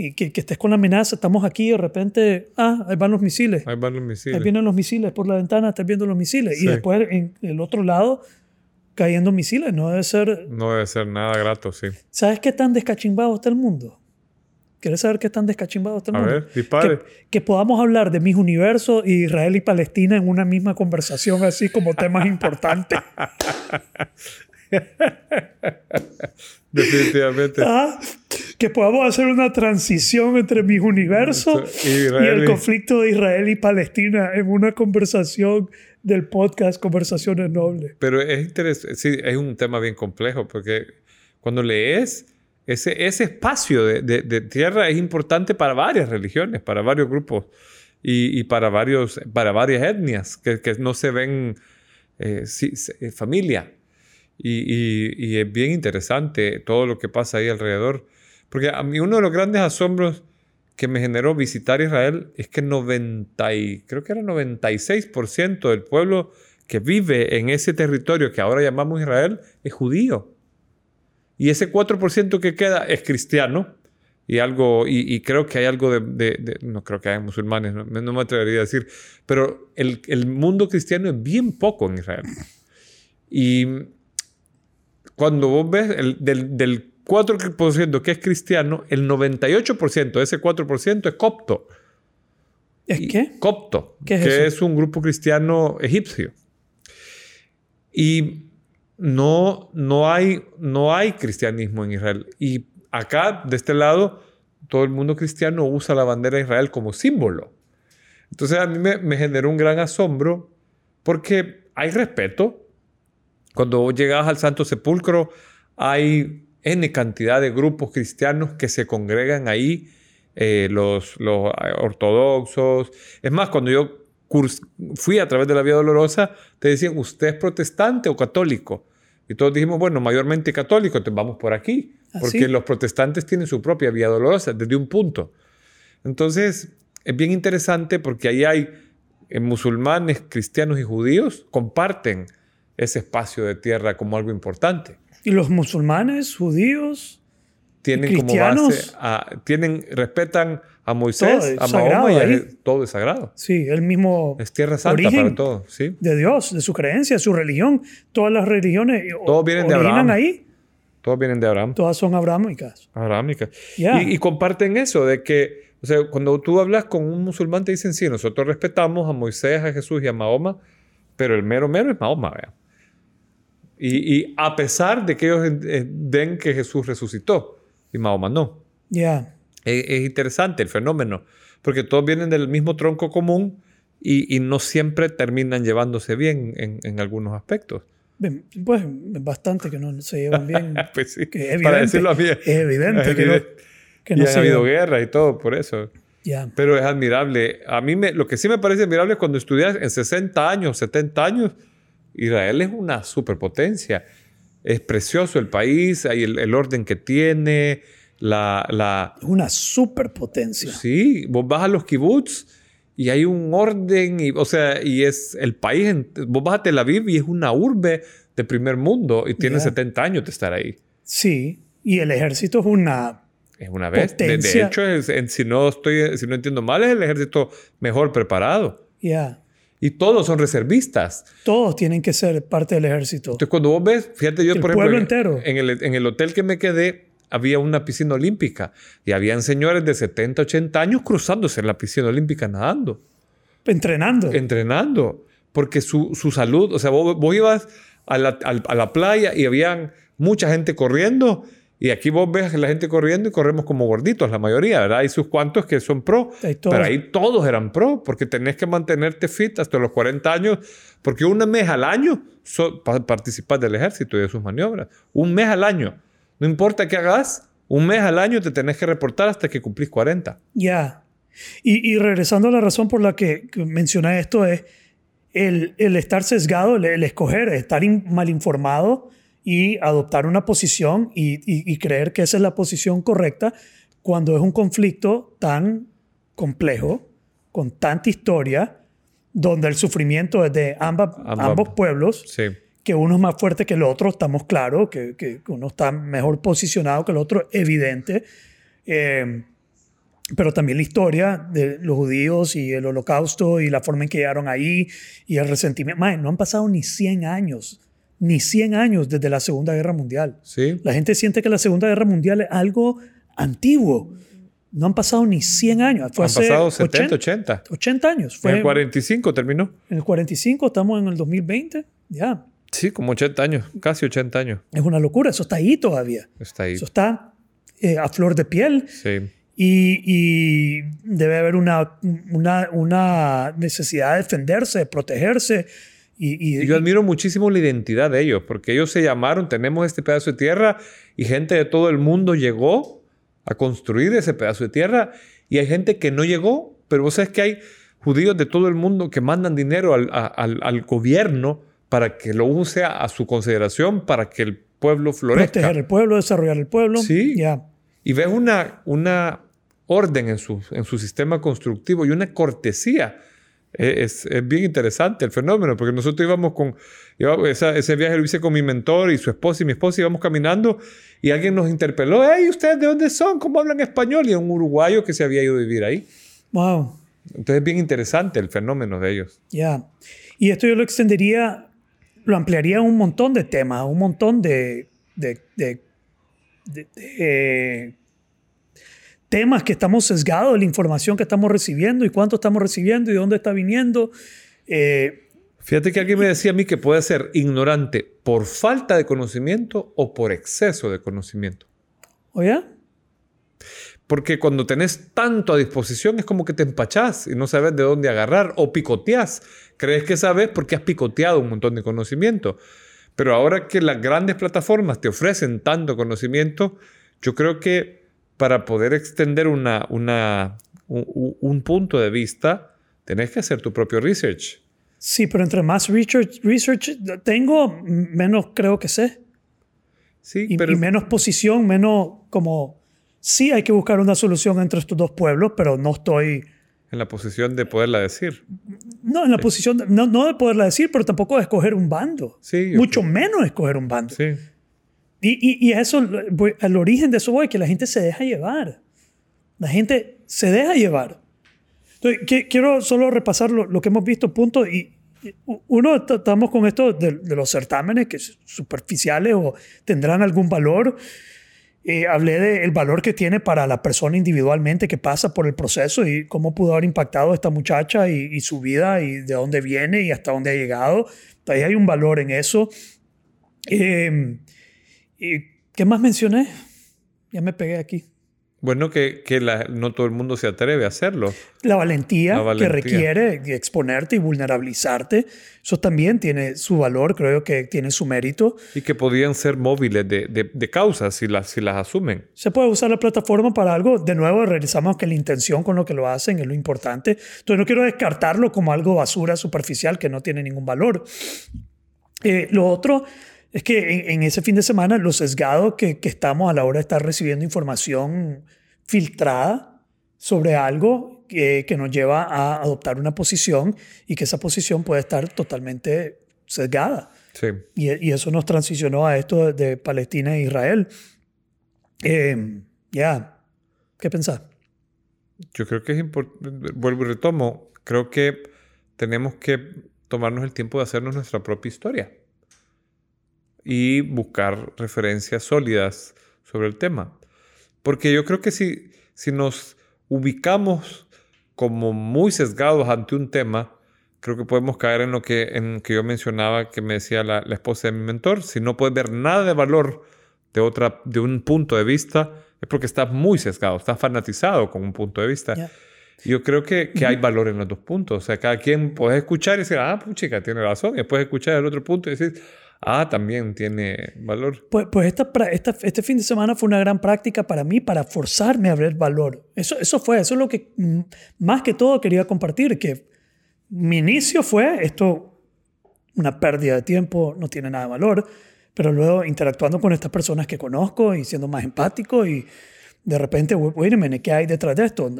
Y que, que estés con la amenaza, estamos aquí y de repente, ah, ahí van los misiles. Ahí van los Ahí misiles. vienen los misiles por la ventana, estás viendo los misiles. Sí. Y después en el otro lado, cayendo misiles. No debe ser... No debe ser nada grato, sí. ¿Sabes qué tan descachimbado está el mundo? ¿Quieres saber qué tan descachimbado está el A mundo? ver, dispare. Que, que podamos hablar de mis universos y Israel y Palestina en una misma conversación, así como temas importantes. Definitivamente. Ah, que podamos hacer una transición entre mis universos Y y el conflicto de Israel y Palestina en una conversación del podcast Conversaciones Nobles. Pero es interesante, sí, es un tema bien complejo porque cuando lees, ese, ese espacio de, de- tierra es importante para varias religiones, para varios grupos y, y para, varios, para varias etnias que, que no se ven eh, se- eh, familia. Y, y- y es bien interesante todo lo que pasa ahí alrededor. Porque a mí uno de los grandes asombros que me generó visitar Israel es que 90 y, creo que era 96% del pueblo que vive en ese territorio que ahora llamamos Israel es judío. Y ese 4% que queda es cristiano. Y, algo, y, y creo que hay algo de, de- de- No creo que haya musulmanes, no, no me atrevería a decir. Pero el, el mundo cristiano es bien poco en Israel. Y cuando vos ves el- del, del 4% que es cristiano, el 98% de ese 4% es copto. ¿Es qué? Copto, ¿Qué es que eso? es un grupo cristiano egipcio. Y no, no, hay, no hay cristianismo en Israel. Y acá, de este lado, todo el mundo cristiano usa la bandera de Israel como símbolo. Entonces a mí me, me generó un gran asombro porque hay respeto. Cuando llegas al Santo Sepulcro, hay N cantidad de grupos cristianos que se congregan ahí, eh, los, los ortodoxos. Es más, cuando yo fui a través de la Vía Dolorosa, te decían, ¿usted es protestante o católico? Y todos dijimos, bueno, mayormente católico, entonces vamos por aquí. ¿Ah, Porque sí? los protestantes tienen su propia Vía Dolorosa desde un punto. Entonces, es bien interesante porque ahí hay eh, musulmanes, cristianos y judíos comparten ese espacio de tierra como algo importante. ¿Y los musulmanes, judíos? Tienen como base, a- tienen, respetan a Moisés, a Mahoma y a todo es sagrado. Sí, el mismo Es tierra santa para todo, ¿sí? de Dios, de su creencia, de su religión. Todas las religiones o- Todos vienen de Abraham. ahí. Todos vienen de Abraham. Todas son abrahámicas. Abrahámica. Ya. Y, y comparten eso de que, o sea, cuando tú hablas con un musulmán te dicen, sí, nosotros respetamos a Moisés, a Jesús y a Mahoma, pero el mero mero es Mahoma, vea. Y, y a pesar de que ellos eh, den que Jesús resucitó y Mahoma no. Ya. Es, es interesante el fenómeno, porque todos vienen del mismo tronco común y, y no siempre terminan llevándose bien en, en algunos aspectos. Bien, Pues bastante que no se llevan bien. pues sí, Que es para evidente, decirlo a mí. es evidente que no- que y no han se habido llevan. guerras y todo por eso. Ya. Pero es admirable. A mí me, lo que sí me parece admirable es cuando estudias en 60 años, 70 años, Israel es una superpotencia. Es precioso el país, hay el, el orden que tiene, la, la... Una superpotencia. Sí, vos vas a los kibbutz y hay un orden, y, o sea, y es el país, vos vas a Tel Aviv y es una urbe de primer mundo y tiene Ya. 70 años de estar ahí. Sí. Y el ejército es una. Es una vez. De, hecho, es- en- si, no estoy, si no entiendo mal, es el ejército mejor preparado. Ya. Y todos son reservistas. Todos tienen que ser parte del ejército. Entonces, cuando vos ves, fíjate, yo, El por ejemplo, pueblo entero. En, el, en el hotel que me quedé, había una piscina olímpica y habían señores de 70, 80 años cruzándose en la piscina olímpica nadando, Entrenando. entrenando, porque su, su salud, o sea, vos, vos ibas a la, a la playa y habían mucha gente corriendo. Y aquí vos ves a la gente corriendo y corremos como gorditos, la mayoría, ¿verdad? Hay sus cuantos que son pro, pero ahí todos eran pro, porque tenés que mantenerte fit hasta los 40 años, porque un mes al año so- pa- participás del ejército y de sus maniobras. Un mes al año. No importa qué hagas, un mes al año te tenés que reportar hasta que cumplís 40. Ya. Y, y regresando a la razón por la que, que mencioné esto es el, el estar sesgado, el, el escoger, estar in- mal informado y adoptar una posición y, y- y creer que esa es la posición correcta cuando es un conflicto tan complejo, con tanta historia, donde el sufrimiento es de ambas, ambos pueblos, Sí. que uno es más fuerte que el otro, estamos claros, que, que uno está mejor posicionado que el otro, evidente. Eh, pero también la historia de los judíos y el holocausto y la forma en que llegaron ahí y el resentimiento. No han pasado ni 100 años, ni 100 años desde la Segunda Guerra Mundial. Sí. La gente siente que la Segunda Guerra Mundial es algo antiguo. No han pasado ni 100 años. Fue Han hace pasado 70, 80. 80 años. En Fue el 45 terminó. en el 45, estamos en el 2020. Ya, Sí, como 80 años, casi 80 años. es una locura. Eso está ahí todavía. Está ahí. Eso está eh, a flor de piel. Sí. Y, y debe haber una, una, una necesidad de defenderse, de protegerse. Y, y- Y yo admiro muchísimo la identidad de ellos, porque ellos se llamaron, tenemos este pedazo de tierra y gente de todo el mundo llegó a construir ese pedazo de tierra y hay gente que no llegó, pero vos sabes que hay judíos de todo el mundo que mandan dinero al, a- al- al gobierno para que lo use a, a su consideración, para que el pueblo florezca. proteger el pueblo, desarrollar el pueblo. Sí. Ya. Y ves una, una orden en su, en su sistema constructivo y una cortesía. Eh, Es, es bien interesante el fenómeno, porque nosotros íbamos con, esa- ese viaje lo hice con mi mentor y su esposa y mi esposa, íbamos caminando y alguien nos interpeló, hey, ¿ustedes de dónde son? ¿Cómo hablan español? Y un uruguayo que se había ido a vivir ahí. Wow. Entonces es bien interesante el fenómeno de ellos. Ya. Y esto yo lo extendería, lo ampliaría a un montón de temas, a un montón de, de- de- de- de temas que estamos sesgados la información que estamos recibiendo y cuánto estamos recibiendo y dónde está viniendo. Eh, Fíjate que alguien me decía a mí que puede ser ignorante por falta de conocimiento o por exceso de conocimiento. ¿Oye? Porque cuando tenés tanto a disposición es como que te empachás y no sabes de dónde agarrar o picoteás. Crees que sabes porque has picoteado un montón de conocimiento. Pero ahora que las grandes plataformas te ofrecen tanto conocimiento, yo creo que para poder extender una, una, un, un punto de vista, tenés que hacer tu propio research. Sí, pero entre más research, research tengo, menos creo que sé. Sí, Y, pero y menos posición, menos como... Sí hay que buscar una solución entre estos dos pueblos, pero no estoy... en la posición de poderla decir. No, en la posición, de- no, no de poderla decir, pero tampoco de escoger un bando. Sí, Mucho menos escoger un bando. Sí. Y, y, y eso, voy- al origen de eso voy, que la gente se deja llevar. La gente se deja llevar. Entonces, qui- quiero solo repasar lo, lo que hemos visto, punto. Y y uno, est- estamos con esto de, de los certámenes, que es superficiales o tendrán algún valor. Eh, hablé del valor que tiene para la persona individualmente que pasa por el proceso y cómo pudo haber impactado esta muchacha y, y su vida y de dónde viene y hasta dónde ha llegado. Ahí hay un valor en eso. Eh, ¿Y qué más mencioné? Ya me pegué aquí. Bueno, que, que la- no todo el mundo se atreve a hacerlo. La valentía, La valentía. que requiere exponerte y vulnerabilizarte, eso también tiene su valor, creo que tiene su mérito. Y que podían ser móviles de, de- de causas si las, si las asumen. Se puede usar la plataforma para algo. De nuevo, regresamos que la intención con lo que lo hacen es lo importante. Entonces, no quiero descartarlo como algo basura superficial que no tiene ningún valor. Eh, lo otro es que en, en ese fin de semana, lo sesgado que, que estamos a la hora de estar recibiendo información filtrada sobre algo que, que nos lleva a adoptar una posición y que esa posición puede estar totalmente sesgada. Sí. Y, y eso nos transicionó a esto de, de Palestina e Israel. Eh, ya, ¿qué pensás? Yo creo que es importante, vuelvo y retomo, creo que tenemos que tomarnos el tiempo de hacernos nuestra propia historia y buscar referencias sólidas sobre el tema. Porque yo creo que si, si nos ubicamos como muy sesgados ante un tema, creo que podemos caer en lo que, en que yo mencionaba, que me decía la, la esposa de mi mentor, si no puedes ver nada de valor de, otra, de un punto de vista, es porque estás muy sesgado, estás fanatizado con un punto de vista. Yo creo que, que hay valor en los dos puntos. O sea, cada quien puede escuchar y decir, ah, puchica, tiene razón. Y después escuchar el otro punto y decir, ah, también tiene valor. Pues, pues esta, esta- este fin de semana fue una gran práctica para mí, para forzarme a ver valor. Eso, eso fue, eso es lo que mm, más que todo quería compartir, que mi inicio fue esto, una pérdida de tiempo, no tiene nada de valor, pero luego interactuando con estas personas que conozco y siendo más empático y de repente, wait ¿qué hay detrás de esto?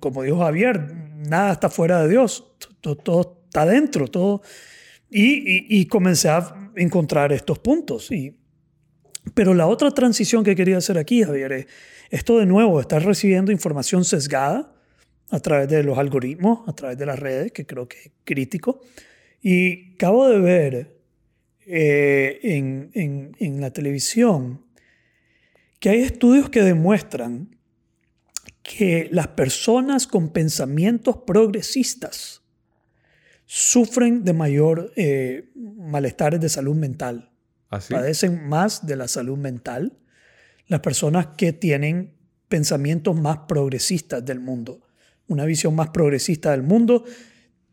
Como dijo Javier, nada está fuera de Dios, todo, todo está dentro, todo... Y, y, comencé a encontrar estos puntos. Y Pero la otra transición que quería hacer aquí, Javier, es esto de nuevo, estás recibiendo información sesgada a través de los algoritmos, a través de las redes, que creo que es crítico. Y acabo de ver eh, en, en, en la televisión que hay estudios que demuestran que las personas con pensamientos progresistas sufren de mayor eh, malestares de salud mental. ¿Ah, sí? Padecen más de la salud mental las personas que tienen pensamientos más progresistas del mundo, una visión más progresista del mundo,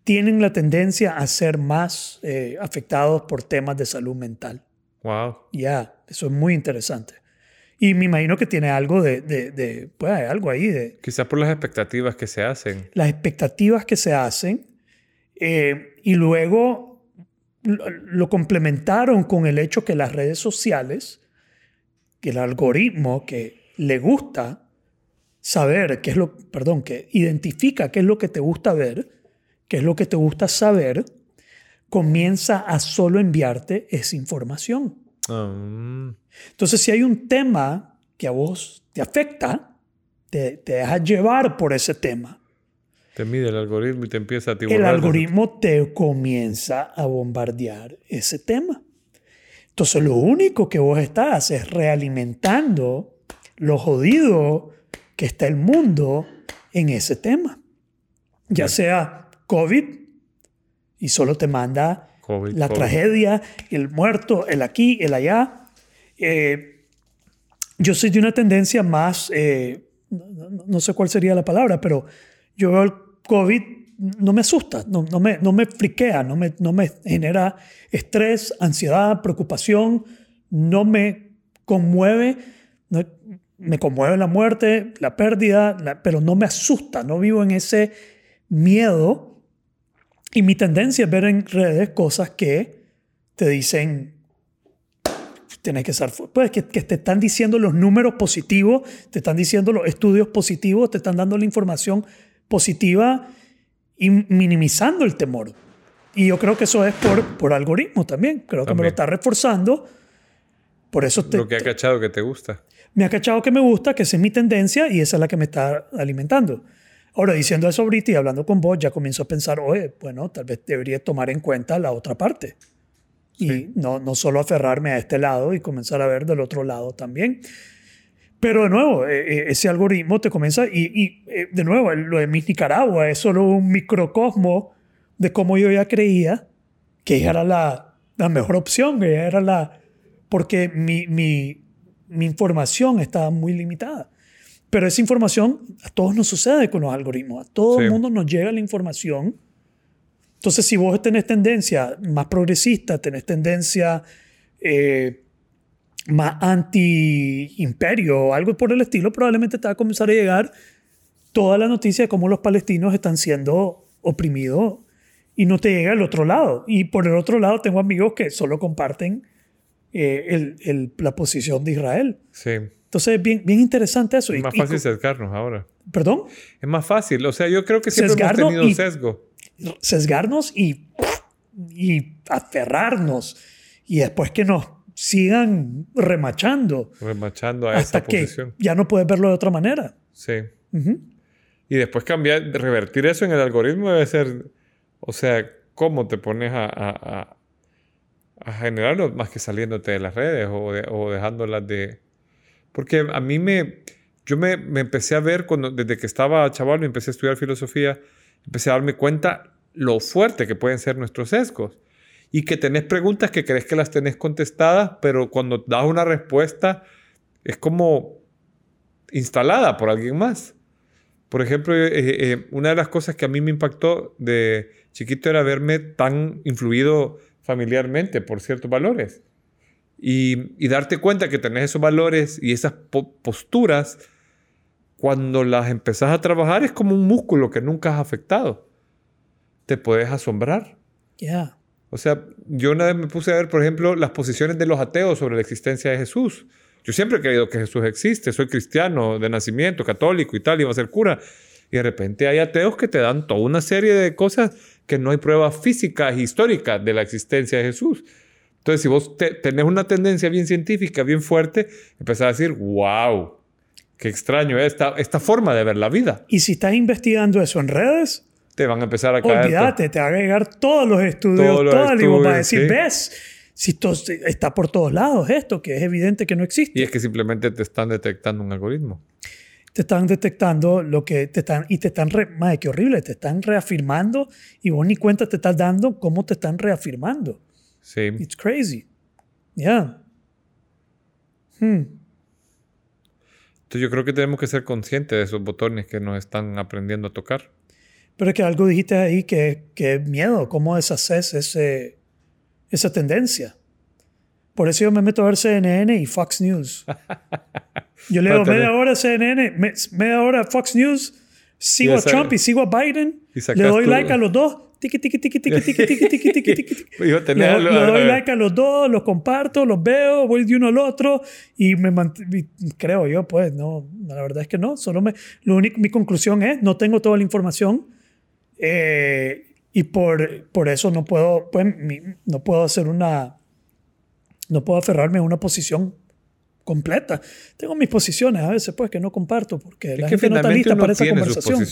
tienen la tendencia a ser más eh, afectados por temas de salud mental. Wow. Ya, eso es muy interesante. Y me imagino que tiene algo de, de, de pues hay algo ahí de Quizás por las expectativas que se hacen. las expectativas que se hacen eh, y luego lo, lo complementaron con el hecho que las redes sociales, que el algoritmo que le gusta saber qué es lo, perdón, que identifica qué es lo que te gusta ver, qué es lo que te gusta saber, comienza a solo enviarte esa información. Mm. Entonces, si hay un tema que a vos te afecta, te, te dejas llevar por ese tema. Te mide el algoritmo y te empieza a El tiburar. algoritmo te comienza a bombardear ese tema. Entonces, lo único que vos estás es realimentando lo jodido que está el mundo en ese tema. Ya sea COVID y solo te manda COVID, la COVID. tragedia, el muerto, el aquí, el allá. Eh, yo soy de una tendencia más, eh, no- no sé cuál sería la palabra, pero yo veo el COVID, no me asusta, no, me, no me friquea, no me, no me genera estrés, ansiedad, preocupación, no me conmueve, me conmueve la muerte, la pérdida, pero no me asusta, no vivo en ese miedo. Y mi tendencia es ver en redes cosas que te dicen, tienes que fu- pues que, que te están diciendo los números positivos, te están diciendo los estudios positivos, te están dando la información positiva y minimizando el temor. Y yo creo que eso es por, por algoritmo también. Creo que me lo está reforzando. Por eso te, Lo que ha cachado que te gusta. me ha cachado que me gusta, que esa es mi tendencia y esa es la que me está alimentando. Ahora, diciendo eso ahorita y hablando con vos, ya comienzo a pensar, oye, bueno, tal vez debería tomar en cuenta la otra parte. Y no, no solo aferrarme a este lado y comenzar a ver del otro lado también. Pero de nuevo, eh, eh, ese algoritmo te comienza, y, y, eh, de nuevo, lo de Miss Nicaragua es solo un microcosmo de cómo yo ya creía que ella era la, la mejor opción, que ella era la... Porque mi, mi, mi información estaba muy limitada. Pero esa información a todos nos sucede con los algoritmos. A todo Sí. el mundo nos llega la información. Entonces, si vos tenés tendencia más progresista, tenés tendencia eh, más anti-imperio o algo por el estilo, probablemente te va a comenzar a llegar toda la noticia de cómo los palestinos están siendo oprimidos y no te llega el otro lado. Y por el otro lado tengo amigos que solo comparten eh, el- el- la posición de Israel. Sí. Entonces es bien, bien interesante eso. Es Y- más y fácil co- sesgarnos ahora. perdón, Es más fácil. O sea, yo creo que siempre Sesgarnos hemos tenido y- sesgo. sesgarnos y, y aferrarnos. Y después que nos sigan remachando Remachando a hasta esa que posición. ya no puedes verlo de otra manera. Sí. Y después cambiar, revertir eso en el algoritmo debe ser, o sea, cómo te pones a, a, a- a generarlo más que saliéndote de las redes o, de- o dejándolas de... Porque a mí me, yo me, me empecé a ver cuando, desde que estaba chaval, me empecé a estudiar filosofía, empecé a darme cuenta lo fuerte que pueden ser nuestros sesgos. Y que tenés preguntas que crees que las tenés contestadas, pero cuando das una respuesta es como instalada por alguien más. Por ejemplo, eh, eh, una de las cosas que a mí me impactó de chiquito era verme tan influido familiarmente por ciertos valores. Y, y darte cuenta que tenés esos valores y esas po- posturas, cuando las empezás a trabajar es como un músculo que nunca has afectado. Te puedes asombrar. Ya. O sea, yo una vez me puse a ver, por ejemplo, las posiciones de los ateos sobre la existencia de Jesús. Yo siempre he creído que Jesús existe, soy cristiano de nacimiento, católico y tal, iba a ser cura. Y de repente hay ateos que te dan toda una serie de cosas que no hay pruebas físicas e históricas de la existencia de Jesús. Entonces, si vos tenés una tendencia bien científica, bien fuerte, empezás a decir, wow, qué extraño esta, esta forma de ver la vida. Y si estás investigando eso en redes, te van a empezar a caer. Olvídate, te van a llegar todos los estudios, todos los estudios, para decir, ves, si esto está por todos lados esto, que es evidente que no existe. Y es que simplemente te están detectando un algoritmo. Te están detectando lo que te están, y te están, re, madre, qué horrible, te están reafirmando y vos ni cuenta te estás dando cómo te están reafirmando. Sí. It's crazy. Yeah. Hmm. Entonces yo creo que tenemos que ser conscientes de esos botones que nos están aprendiendo a tocar. Pero es que algo dijiste ahí que, que miedo, cómo deshaces ese, esa tendencia. Por eso yo me meto a ver CNN y Fox News. Yo leo media hora CNN, media hora Fox News, sigo a Trump y sigo a Biden, le doy like a los dos. Tiki, tiki, tiki, tiki, tiki, tiki, tiki, tiki, tiki. Le, doy like a los dos, los comparto, los veo, voy de uno al otro y me creo yo, pues, no, la verdad es que no. Solo me, lo único, mi conclusión es, no tengo toda la información eh, y por, por eso no puedo, pues, no puedo hacer una, no puedo aferrarme a una posición completa. Tengo mis posiciones a veces, pues, que no comparto porque la gente no está lista para esa conversación.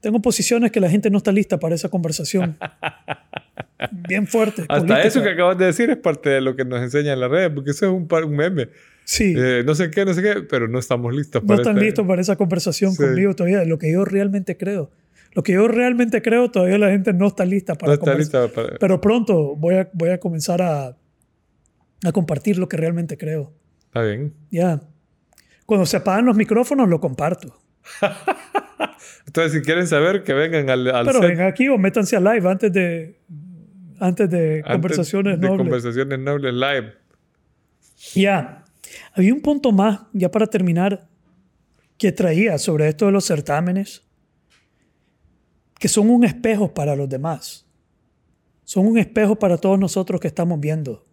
Tengo posiciones que la gente no está lista para esa conversación. Bien fuerte. Hasta eso que acabas de decir es parte de lo que nos enseña en la red, porque eso es un, un meme. Sí. Eh, no sé qué, no sé qué, pero no estamos listos para No están listos para esa conversación conmigo todavía, de lo que yo realmente creo. Lo que yo realmente creo, todavía la gente no está lista para no está para... Pero pronto voy a, voy a comenzar a, a compartir lo que realmente creo. Está bien. Ya. Cuando se apagan los micrófonos, lo comparto. Entonces, si quieren saber, que vengan al, al Pero vengan aquí o métanse a live antes de, antes de conversaciones de nobles. conversaciones nobles live. Ya. Había un punto más, ya para terminar, que traía sobre esto de los certámenes, que son un espejo para los demás. Son un espejo para todos nosotros que estamos viendo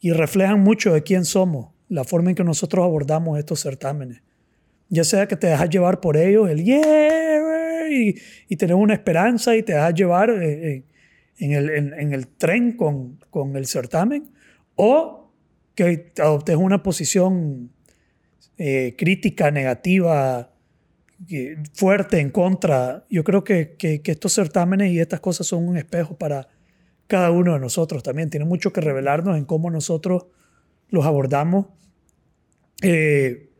y reflejan mucho de quién somos la forma en que nosotros abordamos estos certámenes. Ya sea que te dejas llevar por ellos, el yeah, y, y tener una esperanza y te dejas llevar eh, eh, en, el, en, el, tren con, con, el certamen, o que adoptes una posición eh, crítica, negativa, fuerte en contra. Yo creo que, que, que estos certámenes y estas cosas son un espejo para cada uno de nosotros también. Tiene mucho que revelarnos en cómo nosotros los abordamos eh,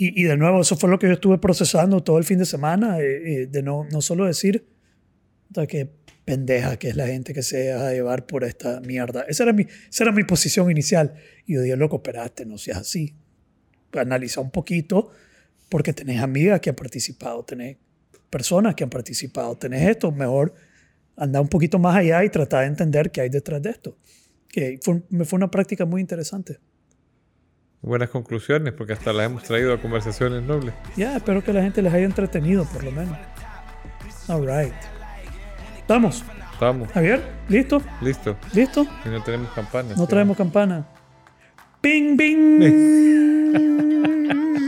y, de nuevo, eso fue lo que yo estuve procesando todo el fin de semana, eh, eh, de no, no solo decir que pendeja que es la gente que se deja llevar por esta mierda. Esa era mi, esa era mi posición inicial. Y yo dije, loco, espérate, no seas así. Analiza un poquito, porque tenés amigas que han participado, tenés personas que han participado, tenés esto, mejor anda un poquito más allá y trata de entender qué hay detrás de esto. Que fue, me fue una práctica muy interesante buenas conclusiones, porque hasta las hemos traído a conversaciones nobles. Ya, espero que la gente les haya entretenido, por lo menos. All right. ¿Estamos? Estamos. Javier, ¿listo? Listo. ¿Listo? Y no tenemos campana. No traemos campana. ¡Ping, ping!